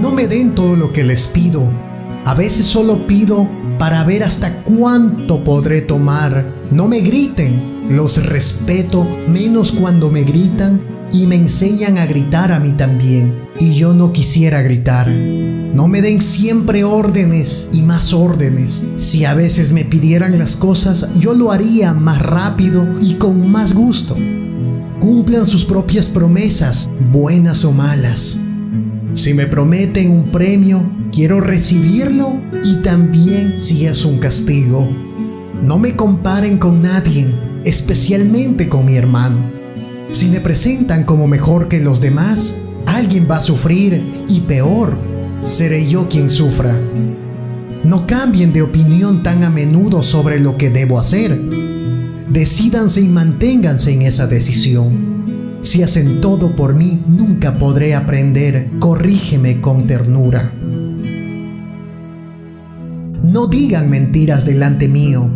no me den todo lo que les pido. A veces solo pido para ver hasta cuánto podré tomar. No me griten, los respeto menos cuando me gritan y me enseñan a gritar a mí también. Y yo no quisiera gritar. No me den siempre órdenes y más órdenes. Si a veces me pidieran las cosas, yo lo haría más rápido y con más gusto. Cumplan sus propias promesas, buenas o malas. Si me prometen un premio, quiero recibirlo y también si es un castigo. No me comparen con nadie, especialmente con mi hermano. Si me presentan como mejor que los demás, alguien va a sufrir y peor, seré yo quien sufra. No cambien de opinión tan a menudo sobre lo que debo hacer. Decídanse y manténganse en esa decisión. Si hacen todo por mí, nunca podré aprender. Corrígeme con ternura. No digan mentiras delante mío,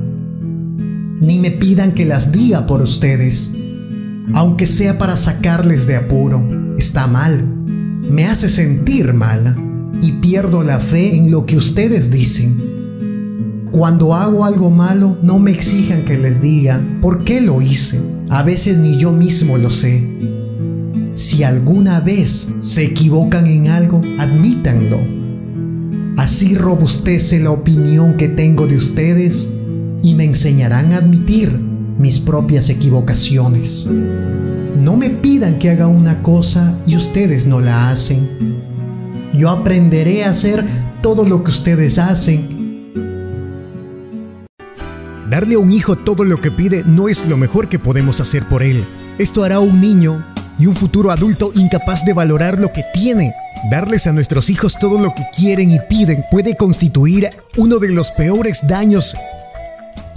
ni me pidan que las diga por ustedes aunque sea para sacarles de apuro. Está mal. Me hace sentir mal y pierdo la fe en lo que ustedes dicen. Cuando hago algo malo, no me exijan que les diga por qué lo hice. A veces ni yo mismo lo sé. Si alguna vez se equivocan en algo, admítanlo. Así robustece la opinión que tengo de ustedes y me enseñarán a admitir mis propias equivocaciones. No me pidan que haga una cosa y ustedes no la hacen. Yo aprenderé a hacer todo lo que ustedes hacen. Darle a un hijo todo lo que pide no es lo mejor que podemos hacer por él. Esto hará un niño y un futuro adulto incapaz de valorar lo que tiene. Darles a nuestros hijos todo lo que quieren y piden puede constituir uno de los peores daños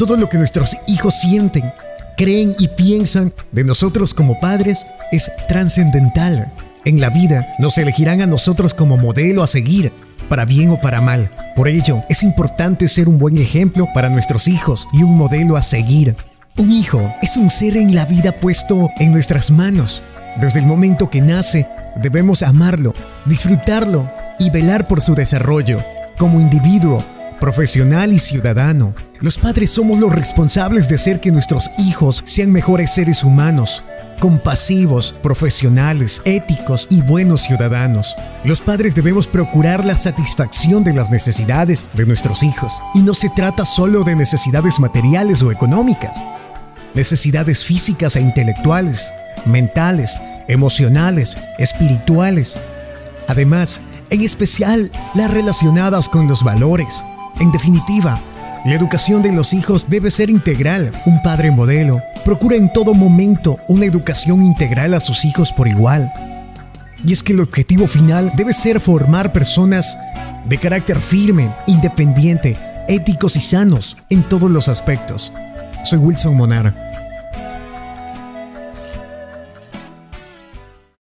todo lo que nuestros hijos sienten, creen y piensan de nosotros como padres es trascendental. En la vida nos elegirán a nosotros como modelo a seguir, para bien o para mal. Por ello, es importante ser un buen ejemplo para nuestros hijos y un modelo a seguir. Un hijo es un ser en la vida puesto en nuestras manos. Desde el momento que nace, debemos amarlo, disfrutarlo y velar por su desarrollo como individuo profesional y ciudadano. Los padres somos los responsables de hacer que nuestros hijos sean mejores seres humanos, compasivos, profesionales, éticos y buenos ciudadanos. Los padres debemos procurar la satisfacción de las necesidades de nuestros hijos. Y no se trata solo de necesidades materiales o económicas. Necesidades físicas e intelectuales, mentales, emocionales, espirituales. Además, en especial las relacionadas con los valores, en definitiva, la educación de los hijos debe ser integral. Un padre modelo procura en todo momento una educación integral a sus hijos por igual. Y es que el objetivo final debe ser formar personas de carácter firme, independiente, éticos y sanos en todos los aspectos. Soy Wilson Monar